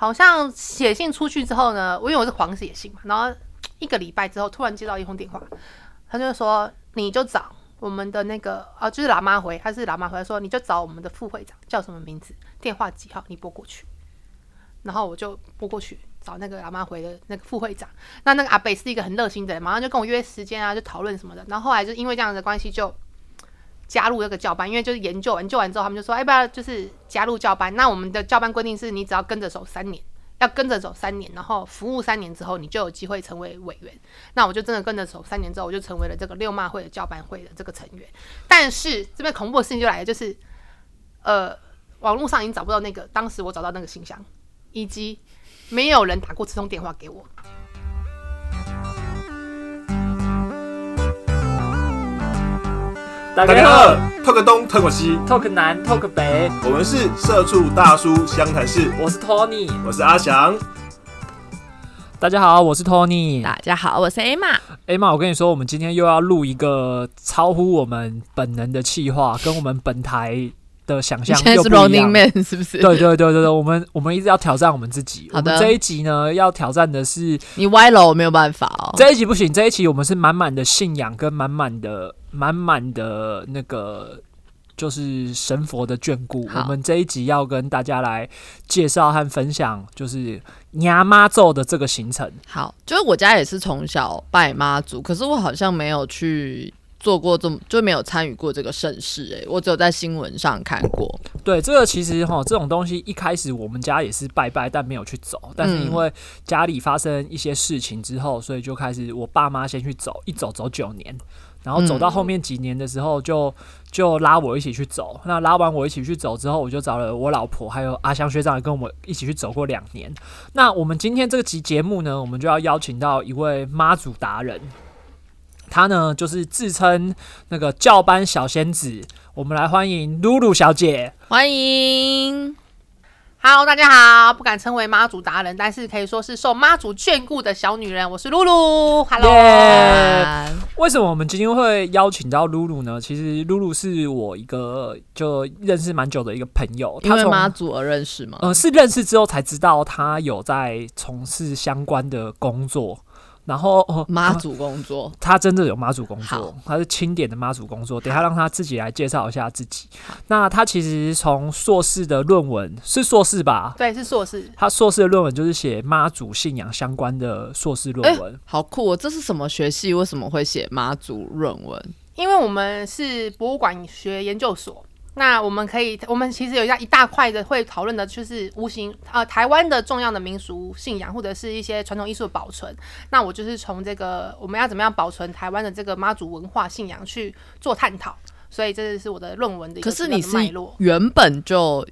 好像写信出去之后呢，我因为我是黄写信嘛，然后一个礼拜之后突然接到一通电话，他就说你就找我们的那个啊，就是喇嘛回，他是喇嘛回来说你就找我们的副会长叫什么名字，电话几号，你拨过去。然后我就拨过去找那个喇嘛回的那个副会长，那那个阿北是一个很热心的人，马上就跟我约时间啊，就讨论什么的。然后后来就因为这样的关系就。加入这个教班，因为就是研究研究完之后，他们就说，要不要就是加入教班？那我们的教班规定是你只要跟着走三年，要跟着走三年，然后服务三年之后，你就有机会成为委员。那我就真的跟着走三年之后，我就成为了这个六骂会的教班会的这个成员。但是这边恐怖的事情就来了，就是呃，网络上已经找不到那个当时我找到那个信箱，以及没有人打过这通电话给我。大家好，talk 东，talk 西，talk 南，talk 北，我们是社畜大叔湘潭市。我是 Tony，我是阿翔。大家好，我是 Tony。大家好，我是 Emma。Emma，我跟你说，我们今天又要录一个超乎我们本能的气话，跟我们本台。的想象又不一样，是不是？对对对对对，我们我们一直要挑战我们自己。好的，这一集呢，要挑战的是 你歪楼，我没有办法哦。这一集不行，这一集我们是满满的信仰跟满满的满满的那个，就是神佛的眷顾。我们这一集要跟大家来介绍和分享，就是娘妈咒的这个行程。好，就是我家也是从小拜妈祖，可是我好像没有去。做过这么就没有参与过这个盛事哎，我只有在新闻上看过。对，这个其实哈，这种东西一开始我们家也是拜拜，但没有去走。但是因为家里发生一些事情之后，所以就开始我爸妈先去走，一走走九年，然后走到后面几年的时候，就就拉我一起去走。那拉完我一起去走之后，我就找了我老婆还有阿香学长跟我们一起去走过两年。那我们今天这个集节目呢，我们就要邀请到一位妈祖达人。她呢，就是自称那个教班小仙子。我们来欢迎露露小姐，欢迎。Hello，大家好，不敢称为妈祖达人，但是可以说是受妈祖眷顾的小女人。我是露露。Hello。为什么我们今天会邀请到露露呢？其实露露是我一个就认识蛮久的一个朋友，因为妈祖而认识吗？呃，是认识之后才知道她有在从事相关的工作。然后妈祖工作，他真的有妈祖工作，他是清点的妈祖工作。等下让他自己来介绍一下自己。那他其实从硕士的论文是硕士吧？对，是硕士。他硕士的论文就是写妈祖信仰相关的硕士论文，好酷！哦！这是什么学系？为什么会写妈祖论文？因为我们是博物馆学研究所。那我们可以，我们其实有一一大块的会讨论的，就是无形呃台湾的重要的民俗信仰或者是一些传统艺术的保存。那我就是从这个我们要怎么样保存台湾的这个妈祖文化信仰去做探讨，所以这是我的论文的一个脉络。原本就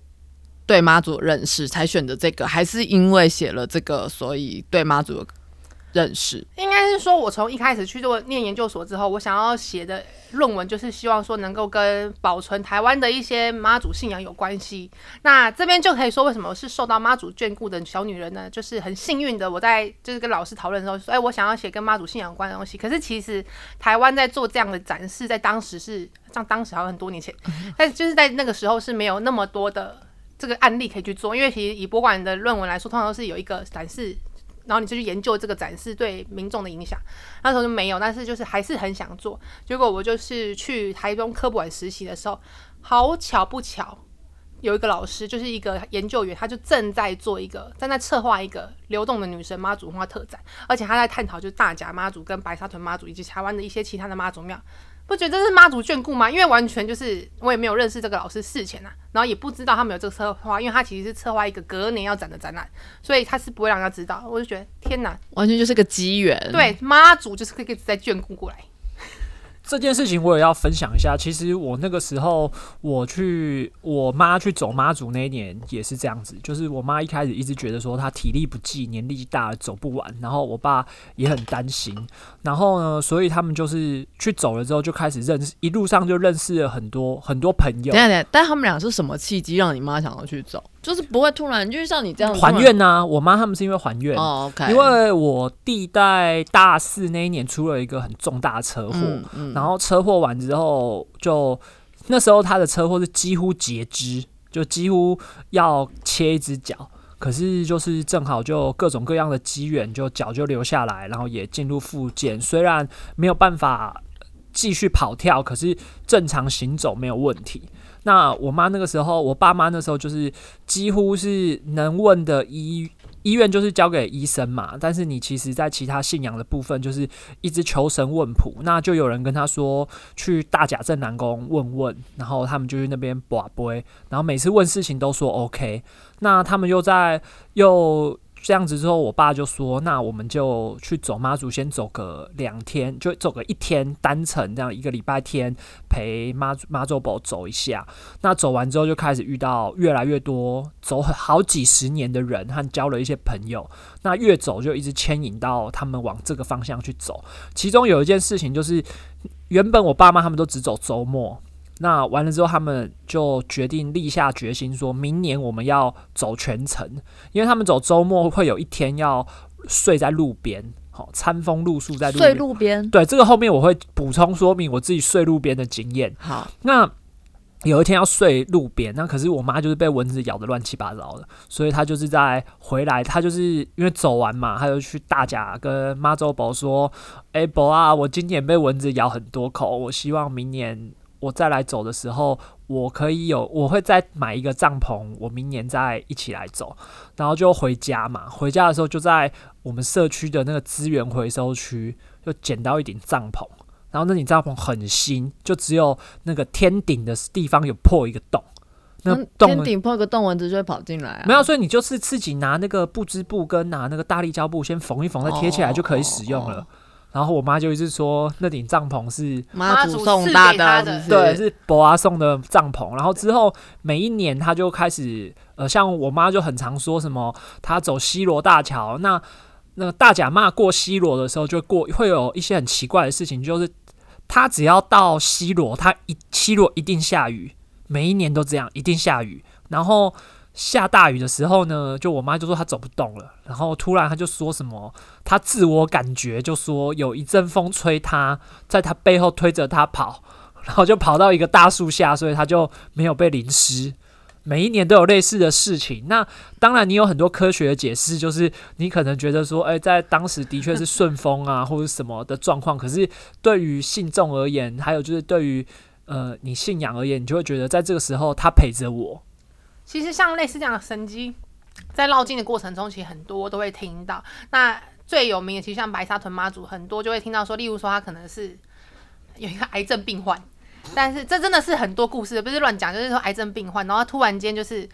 对妈祖认识才选择这个，还是因为写了这个，所以对妈祖？认识应该是说，我从一开始去做念研究所之后，我想要写的论文就是希望说能够跟保存台湾的一些妈祖信仰有关系。那这边就可以说，为什么是受到妈祖眷顾的小女人呢？就是很幸运的，我在就是跟老师讨论的时候说，哎，我想要写跟妈祖信仰有关的东西。可是其实台湾在做这样的展示，在当时是像当时好像很多年前，但就是在那个时候是没有那么多的这个案例可以去做，因为其实以博物馆的论文来说，通常都是有一个展示。然后你就去研究这个展示对民众的影响，那时候就没有，但是就是还是很想做。结果我就是去台中科博馆实习的时候，好巧不巧，有一个老师就是一个研究员，他就正在做一个正在策划一个流动的女神妈祖文化特展，而且他在探讨就是大甲妈祖跟白沙屯妈祖以及台湾的一些其他的妈祖庙。不觉得这是妈祖眷顾吗？因为完全就是我也没有认识这个老师事前啊，然后也不知道他们有这个策划，因为他其实是策划一个隔年要展的展览，所以他是不会让他知道。我就觉得天哪，完全就是个机缘。对，妈祖就是可以一直在眷顾过来。这件事情我也要分享一下。其实我那个时候我去我妈去走妈祖那一年也是这样子，就是我妈一开始一直觉得说她体力不济，年纪大了走不完，然后我爸也很担心，然后呢，所以他们就是去走了之后就开始认识，一路上就认识了很多很多朋友。等下等下，但他们俩是什么契机让你妈想要去走？就是不会突然，就是像你这样还愿呐。我妈他们是因为还愿哦，OK。因为我弟在大四那一年出了一个很重大车祸，然后车祸完之后，就那时候他的车祸是几乎截肢，就几乎要切一只脚。可是就是正好就各种各样的机缘，就脚就留下来，然后也进入复健。虽然没有办法继续跑跳，可是正常行走没有问题。那我妈那个时候，我爸妈那时候就是几乎是能问的医医院就是交给医生嘛，但是你其实在其他信仰的部分就是一直求神问卜，那就有人跟他说去大甲镇南宫问问，然后他们就去那边卜卜，然后每次问事情都说 OK，那他们又在又。这样子之后，我爸就说：“那我们就去走妈祖，先走个两天，就走个一天单程，这样一个礼拜天陪妈祖妈祖宝走一下。那走完之后，就开始遇到越来越多走好几十年的人，和交了一些朋友。那越走就一直牵引到他们往这个方向去走。其中有一件事情就是，原本我爸妈他们都只走周末。”那完了之后，他们就决定立下决心，说明年我们要走全程，因为他们走周末会有一天要睡在路边，好餐风露宿在 睡路边。对，这个后面我会补充说明我自己睡路边的经验。好，那有一天要睡路边，那可是我妈就是被蚊子咬的乱七八糟的，所以她就是在回来，她就是因为走完嘛，她就去大甲跟妈周伯说：“哎，伯啊，我今年被蚊子咬很多口，我希望明年。”我再来走的时候，我可以有，我会再买一个帐篷，我明年再一起来走，然后就回家嘛。回家的时候就在我们社区的那个资源回收区，就捡到一顶帐篷，然后那顶帐篷很新，就只有那个天顶的地方有破一个洞，那天顶破个洞，蚊子就会跑进来啊。没有，所以你就是自己拿那个布织布跟拿那个大力胶布先缝一缝，再贴起来就可以使用了。然后我妈就一直说那顶帐篷是妈祖送大的，对，是伯阿送的帐篷。然后之后每一年她就开始，呃，像我妈就很常说什么，她走西罗大桥，那那大甲骂过西罗的时候就过会有一些很奇怪的事情，就是她只要到西罗，她一西罗一定下雨，每一年都这样，一定下雨。然后。下大雨的时候呢，就我妈就说她走不动了，然后突然她就说什么，她自我感觉就说有一阵风吹她，在她背后推着她跑，然后就跑到一个大树下，所以她就没有被淋湿。每一年都有类似的事情，那当然你有很多科学的解释，就是你可能觉得说，哎，在当时的确是顺风啊，或者什么的状况，可是对于信众而言，还有就是对于呃你信仰而言，你就会觉得在这个时候他陪着我。其实像类似这样的神机，在绕境的过程中，其实很多都会听到。那最有名的，其实像白沙屯妈祖，很多就会听到说，例如说他可能是有一个癌症病患，但是这真的是很多故事，不是乱讲，就是说癌症病患，然后他突然间就是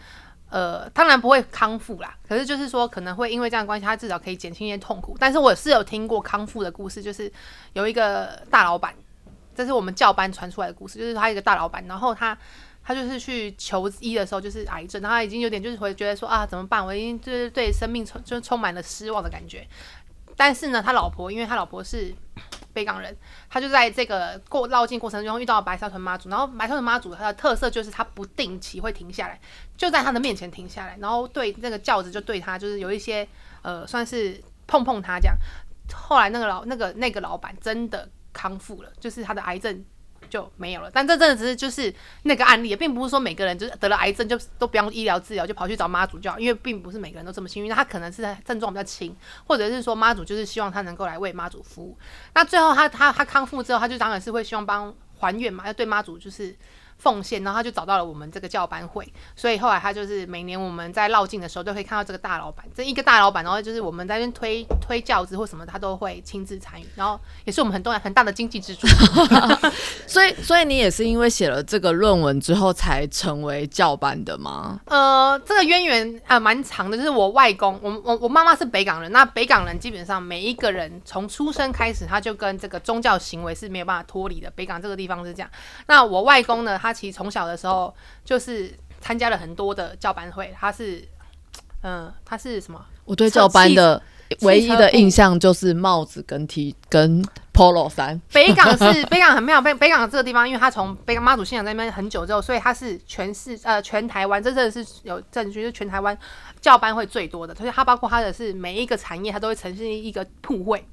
呃，当然不会康复啦，可是就是说可能会因为这样关系，他至少可以减轻一些痛苦。但是我是有听过康复的故事，就是有一个大老板，这是我们教班传出来的故事，就是他一个大老板，然后他。他就是去求医的时候，就是癌症，然后他已经有点就是会觉得说啊，怎么办？我已经就是对生命充就充满了失望的感觉。但是呢，他老婆，因为他老婆是北港人，他就在这个过绕境过程中遇到白沙屯妈祖，然后白沙屯妈祖它的特色就是他不定期会停下来，就在他的面前停下来，然后对那个轿子就对他就是有一些呃算是碰碰他这样。后来那个老那个那个老板真的康复了，就是他的癌症。就没有了，但这真的只是就是那个案例，并不是说每个人就是得了癌症就都不用医疗治疗，就跑去找妈祖教，因为并不是每个人都这么幸运。那他可能是症状比较轻，或者是说妈祖就是希望他能够来为妈祖服务。那最后他他他康复之后，他就当然是会希望帮还愿嘛，要对妈祖就是。奉献，然后他就找到了我们这个教班会，所以后来他就是每年我们在绕境的时候都可以看到这个大老板，这一个大老板，然后就是我们在那边推推教子或什么，他都会亲自参与，然后也是我们很多很大的经济支柱。所以，所以你也是因为写了这个论文之后才成为教班的吗？呃，这个渊源啊蛮长的，就是我外公，我我我妈妈是北港人，那北港人基本上每一个人从出生开始，他就跟这个宗教行为是没有办法脱离的。北港这个地方是这样，那我外公呢？他其实从小的时候就是参加了很多的教班会，他是，嗯，他是什么？我对教班的唯一的印象就是帽子跟 T 跟 Polo 衫。北港是 北港很妙，北北港这个地方，因为他从北港妈祖信仰在那边很久之后，所以他是全市呃全台湾真正是有证据，是全台湾教班会最多的。所以它包括它的是每一个产业，它都会呈现一个铺会。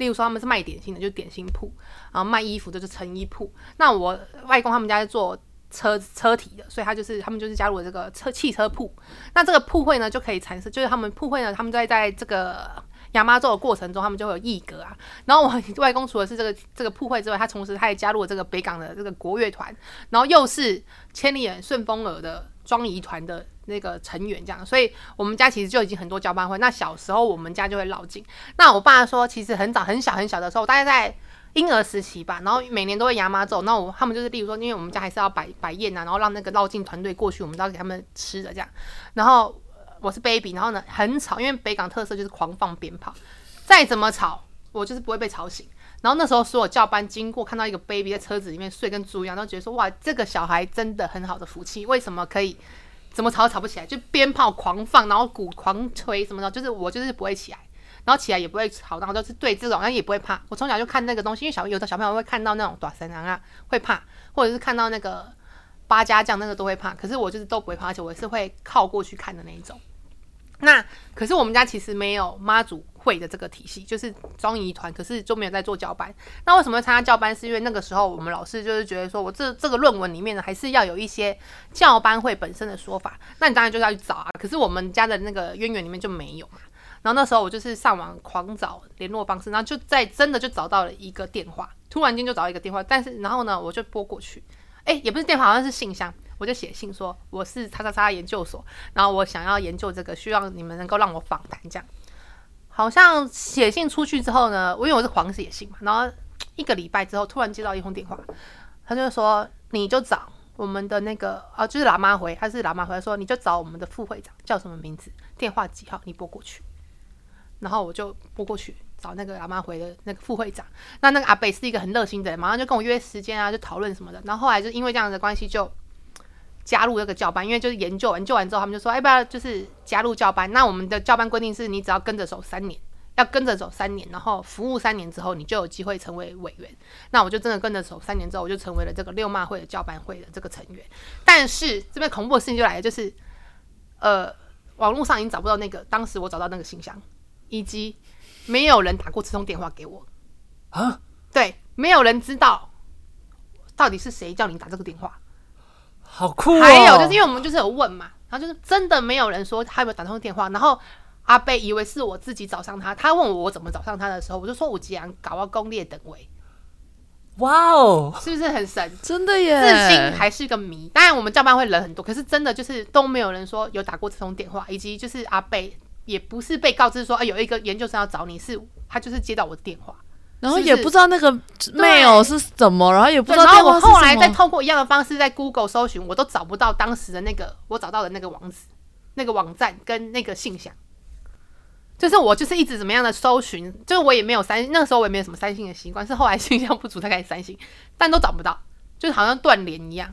例如说他们是卖点心的，就点心铺；然后卖衣服的就成衣铺。那我外公他们家是做车车体的，所以他就是他们就是加入了这个车汽车铺。那这个铺会呢，就可以产生，就是他们铺会呢，他们在在这个亚妈做的过程中，他们就会有艺格啊。然后我外公除了是这个这个铺会之外，他同时他也加入了这个北港的这个国乐团，然后又是千里眼顺风耳的庄仪团的那个成员，这样。所以我们家其实就已经很多交班会。那小时候我们家就会绕境。那我爸说，其实很早很小很小的时候，大概在。婴儿时期吧，然后每年都会牙妈走，那我他们就是例如说，因为我们家还是要摆摆宴啊，然后让那个绕境团队过去，我们都要给他们吃的这样。然后我是 baby，然后呢很吵，因为北港特色就是狂放鞭炮，再怎么吵我就是不会被吵醒。然后那时候所有教班经过看到一个 baby 在车子里面睡跟猪一样，都觉得说哇这个小孩真的很好的福气，为什么可以怎么吵都吵不起来，就鞭炮狂放，然后鼓狂吹什么的，就是我就是不会起来。然后起来也不会吵，然后就是对这种，然后也不会怕。我从小就看那个东西，因为小有的小朋友会看到那种短神狼啊，会怕，或者是看到那个八家将那个都会怕。可是我就是都不会怕，而且我是会靠过去看的那一种。那可是我们家其实没有妈祖会的这个体系，就是庄仪团，可是就没有在做教班。那为什么要参加教班？是因为那个时候我们老师就是觉得说，我这这个论文里面呢，还是要有一些教班会本身的说法。那你当然就是要去找啊。可是我们家的那个渊源里面就没有嘛。然后那时候我就是上网狂找联络方式，然后就在真的就找到了一个电话，突然间就找到一个电话，但是然后呢我就拨过去，哎也不是电话，好像是信箱，我就写信说我是叉叉叉研究所，然后我想要研究这个，希望你们能够让我访谈这样。好像写信出去之后呢，我因为我是黄写信嘛，然后一个礼拜之后突然接到一通电话，他就说你就找我们的那个啊就是喇嘛回，他是喇嘛回说你就找我们的副会长叫什么名字，电话几号，你拨过去。然后我就拨过去找那个阿妈回的那个副会长，那那个阿北是一个很热心的人，马上就跟我约时间啊，就讨论什么的。然后后来就因为这样的关系，就加入那个教班，因为就是研究研究完之后，他们就说，要不要就是加入教班？那我们的教班规定是你只要跟着走三年，要跟着走三年，然后服务三年之后，你就有机会成为委员。那我就真的跟着走三年之后，我就成为了这个六骂会的教班会的这个成员。但是这边恐怖的事情就来了，就是呃，网络上已经找不到那个当时我找到那个信箱。以及没有人打过这通电话给我啊？对，没有人知道到底是谁叫你打这个电话，好酷哦！还有就是因为我们就是有问嘛，然后就是真的没有人说他有没有打通电话，然后阿贝以为是我自己找上他，他问我我怎么找上他的时候，我就说我既然搞到攻略等位，哇哦，是不是很神？真的耶，至今还是个谜。当然我们教班会人很多，可是真的就是都没有人说有打过这通电话，以及就是阿贝。也不是被告知说，哎，有一个研究生要找你，是他就是接到我的电话，然后也不知道那个 mail 是什么，然后也不知道。然后我后来再透过一样的方式在 Google 搜寻，我都找不到当时的那个我找到的那个网址、那个网站跟那个信箱。就是我就是一直怎么样的搜寻，就是我也没有三那个时候我也没有什么三星的习惯，是后来信箱不足才开始三星，但都找不到，就是好像断联一样。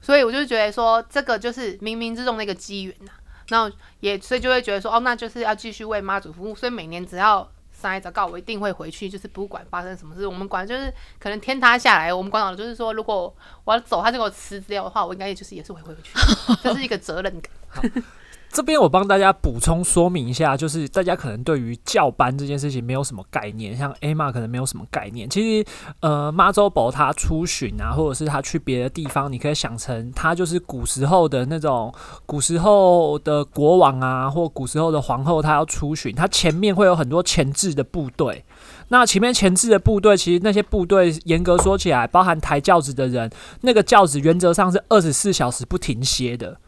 所以我就觉得说，这个就是冥冥之中的一个机缘呐。然后也所以就会觉得说哦，那就是要继续为妈祖服务。所以每年只要上一早告，我一定会回去，就是不管发生什么事，我们管就是可能天塌下来，我们管好了就是说，如果我要走，他就给我辞掉的话，我应该也就是也是会回去，这是一个责任感。这边我帮大家补充说明一下，就是大家可能对于教班这件事情没有什么概念，像 A 玛可能没有什么概念。其实，呃，妈祖宝他出巡啊，或者是他去别的地方，你可以想成他就是古时候的那种古时候的国王啊，或古时候的皇后，他要出巡，他前面会有很多前置的部队。那前面前置的部队，其实那些部队严格说起来，包含抬轿子的人，那个轿子原则上是二十四小时不停歇的。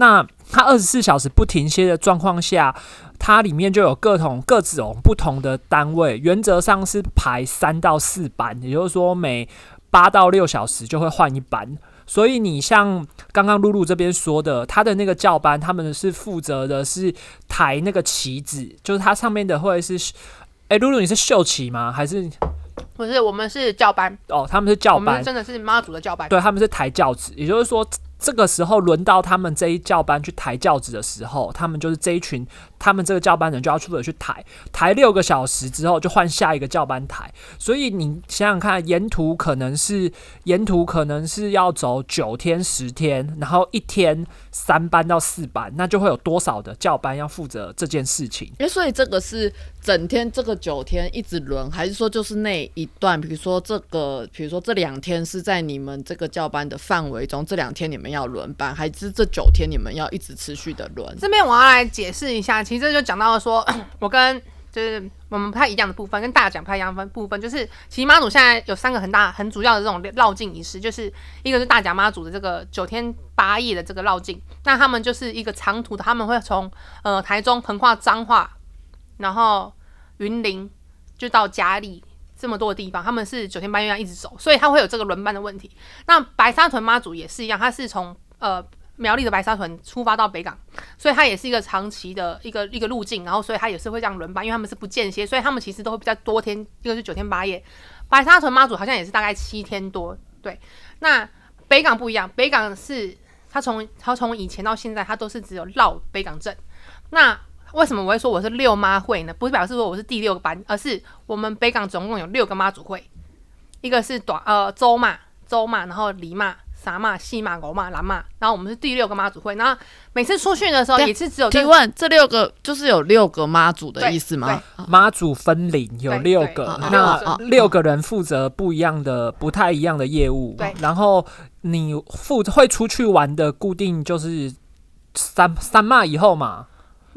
那它二十四小时不停歇的状况下，它里面就有各种各种不同的单位，原则上是排三到四班，也就是说每八到六小时就会换一班。所以你像刚刚露露这边说的，他的那个教班，他们是负责的是抬那个旗子，就是它上面的会是，哎，露露你是秀旗吗？还是不是？我们是教班哦，他们是教班，真的是妈祖的教班，对，他们是抬轿子，也就是说。这个时候轮到他们这一教班去抬轿子的时候，他们就是这一群，他们这个教班人就要负责去抬，抬六个小时之后就换下一个教班抬。所以你想想看，沿途可能是沿途可能是要走九天十天，然后一天三班到四班，那就会有多少的教班要负责这件事情？哎，所以这个是整天这个九天一直轮，还是说就是那一段？比如说这个，比如说这两天是在你们这个教班的范围中，这两天你们要轮班，还是这九天你们要一直持续的轮？这边我要来解释一下，其实就讲到了说，我跟就是我们不太一样的部分，跟大家讲不太一样的部分，就是其实妈祖现在有三个很大、很主要的这种绕境仪式，就是一个是大甲妈祖的这个九天八夜的这个绕境，那他们就是一个长途的，他们会从呃台中横跨彰化，然后云林就到嘉义这么多的地方，他们是九天八夜这样一直走，所以他会有这个轮班的问题。那白沙屯妈祖也是一样，他是从呃苗栗的白沙屯出发到北港，所以它也是一个长期的一个一个路径，然后所以它也是会这样轮班，因为他们是不间歇，所以他们其实都会比较多天，一个是九天八夜，白沙屯妈祖好像也是大概七天多，对。那北港不一样，北港是它从它从以前到现在，它都是只有绕北港镇。那为什么我会说我是六妈会呢？不是表示说我是第六个班，而是我们北港总共有六个妈祖会，一个是短呃周妈、周妈，然后黎妈、傻妈、细妈、狗妈、蓝妈，然后我们是第六个妈祖会。然后每次出去的时候也是只有这提问，这六个就是有六个妈祖的意思吗？妈祖分领有六个，那六个人负责不一样的、不太一样的业务。对然后你负会出去玩的固定就是三三骂以后嘛，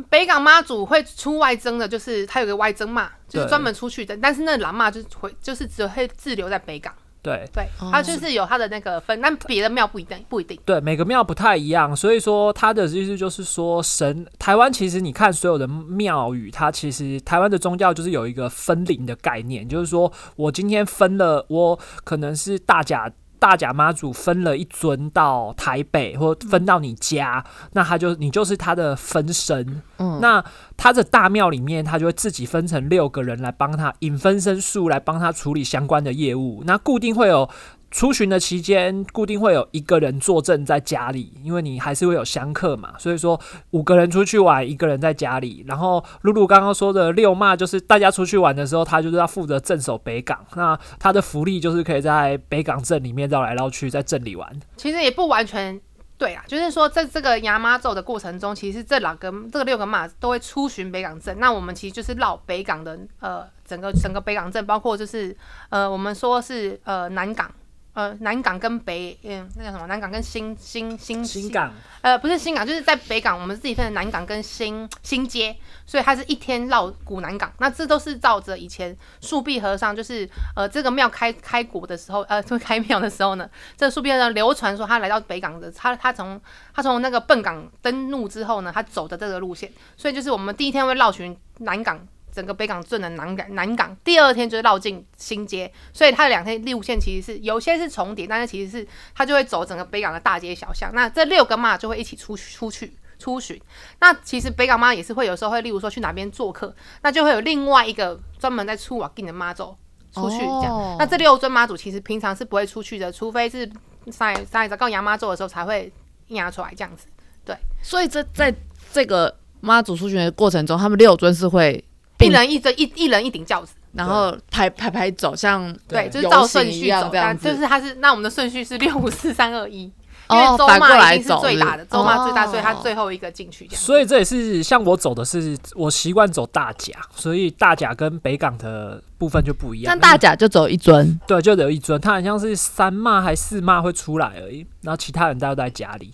北港妈祖会出外征的，就是他有个外征嘛，就是专门出去的。但是那蓝妈就是回，就是只会滞留在北港，对。对，他就是有他的那个分，但别的庙不一定，不一定。对，每个庙不太一样，所以说它的意思就是说，神台湾其实你看所有的庙宇，它其实台湾的宗教就是有一个分灵的概念，就是说我今天分了，我可能是大甲大甲妈祖分了一尊到台北，或分到你家，那他就你就是他的分身。嗯那他的大庙里面，他就会自己分成六个人来帮他引分身术，来帮他处理相关的业务。那固定会有出巡的期间，固定会有一个人坐镇在家里，因为你还是会有香客嘛。所以说五个人出去玩，一个人在家里。然后露露刚刚说的六骂，就是大家出去玩的时候，他就是要负责镇守北港。那他的福利就是可以在北港镇里面绕来绕去，在镇里玩。其实也不完全对啊，就是说在这个牙妈咒的过程中，其实这两个这个六个妈都会出巡北港镇。那我们其实就是绕北港的呃整个整个北港镇，包括就是呃我们说是呃南港。呃，南港跟北，嗯，那叫什么？南港跟新新新新港呃，不是新港，就是在北港，我们自己分的南港跟新新街，所以它是一天绕古南港。那这都是照着以前树壁和尚，就是呃这个庙开开国的时候，呃，就开庙的时候呢，这个树壁和尚流传说他来到北港的，他他从他从那个笨港登陆之后呢，他走的这个路线，所以就是我们第一天会绕巡南港。整个北港镇的南港，南港第二天就是绕进新街，所以它的两天路线其实是有些是重叠，但是其实是它就会走整个北港的大街小巷。那这六个妈就会一起出出去出巡。那其实北港妈也是会有时候会，例如说去哪边做客，那就会有另外一个专门在出瓦进的妈走出去这样。哦那这六尊妈祖其实平常是不会出去的，除非是上一上一次告杨妈咒的时候才会压出来这样子。对所以这在这个妈祖出巡的过程中，他们六尊是会一人一尊一一人一顶轿子，然后排排排走，像对，就是照顺序走，这样就是它是那我们的顺序是六五四三二一，因哦为周妈一定是最大的，周妈最大，哦所以他最后一个进去。所以这也是像我走的是我习惯走大甲，所以大甲跟北港的部分就不一样。但大甲就走一尊，对，就有一尊，他好像是三骂还四骂会出来而已，然后其他人大家都在家里，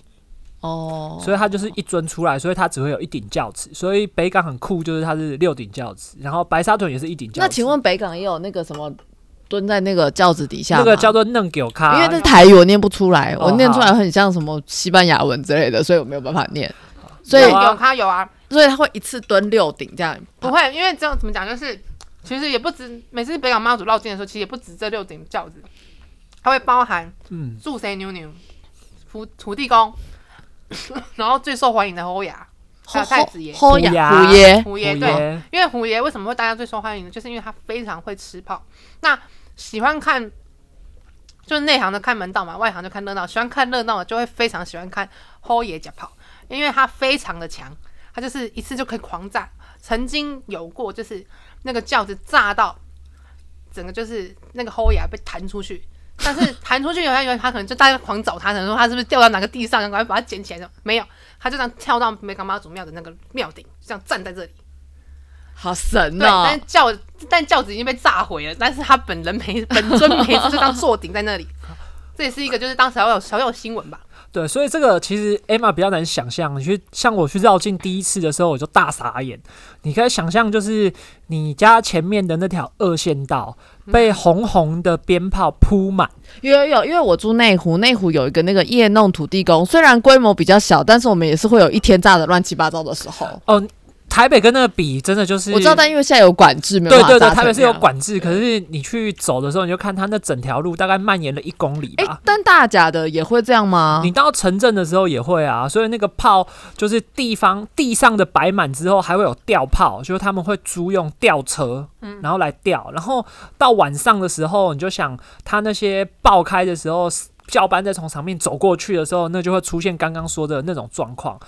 哦，所以它就是一尊出来，所以它只会有一顶轿子。所以北港很酷，就是它是六顶轿子，然后白沙屯也是一顶轿子。那请问北港也有那个什么蹲在那个轿子底下吗？那个叫做嫩狗咖，因为那是台语，我念不出来，哦我念出来很像什么西班牙文之类的，所以我没有办法念。所以，有咖有啊，所以他会一次蹲六顶这样。不会，因为这样怎么讲，就是其实也不止每次北港妈祖绕境的时候，其实也不止这六顶轿子，它会包含嗯，祝谁牛牛、土土地公，然后最受欢迎的侯牙，还有太子爷。虎虎牙虎爷，虎爷对，因为虎爷为什么会大家最受欢迎呢？就是因为他非常会吃炮。那喜欢看就是内行的看门道嘛，外行就看热闹。喜欢看热闹的就会非常喜欢看侯爷假炮，因为他非常的强，他就是一次就可以狂炸。曾经有过就是那个轿子炸到整个就是那个后牙被弹出去，但是弹出去以后他可能就大家狂找他，可能说他是不是掉到哪个地上，赶快把它捡起来。没有，他就这样跳到梅干妈祖庙的那个庙顶，这样站在这里。好神呐，哦！但轿但轿子已经被炸毁了，但是他本人没本尊没就当坐顶在那里。这也是一个就是当时好有小有新闻吧。对，所以这个其实 Emma 比较难想象。你去像我去绕境第一次的时候，我就大傻眼。你可以想象，就是你家前面的那条二线道被红红的鞭炮铺满。有有有，因为我住内湖，内湖有一个那个夜弄土地公，虽然规模比较小，但是我们也是会有一天炸的乱七八糟的时候。哦，台北跟那个比，真的就是我知道，但因为现在有管制，没有对对对，台北是有。管制，可是你去走的时候，你就看它那整条路大概蔓延了一公里哎、吧。但大甲的也会这样吗？你到城镇的时候也会啊，所以那个炮就是地方地上的摆满之后，还会有吊炮，就是他们会租用吊车，然后来吊，然后到晚上的时候，你就想它那些爆开的时候，教班在从上面走过去的时候，那就会出现刚刚说的那种状况。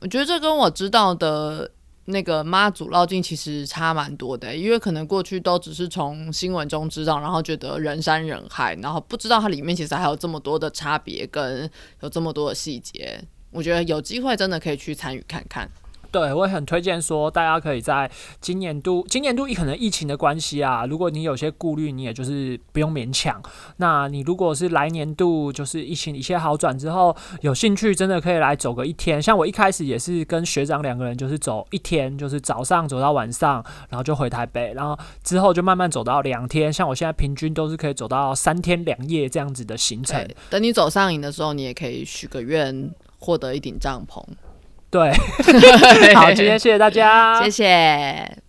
我觉得这跟我知道的那个妈祖绕境其实差蛮多的、因为可能过去都只是从新闻中知道，然后觉得人山人海，然后不知道它里面其实还有这么多的差别跟有这么多的细节。我觉得有机会真的可以去参与看看。对，我也很推荐说，大家可以在今年度，今年度可能疫情的关系啊，如果你有些顾虑，你也就是不用勉强。那你如果是来年度，就是疫情一切好转之后，有兴趣真的可以来走个一天。像我一开始也是跟学长两个人，就是走一天，就是早上走到晚上，然后就回台北，然后之后就慢慢走到两天。像我现在平均都是可以走到三天两夜这样子的行程。等你走上瘾的时候，你也可以许个愿，获得一顶帐篷。对，好，今天谢谢大家，谢谢。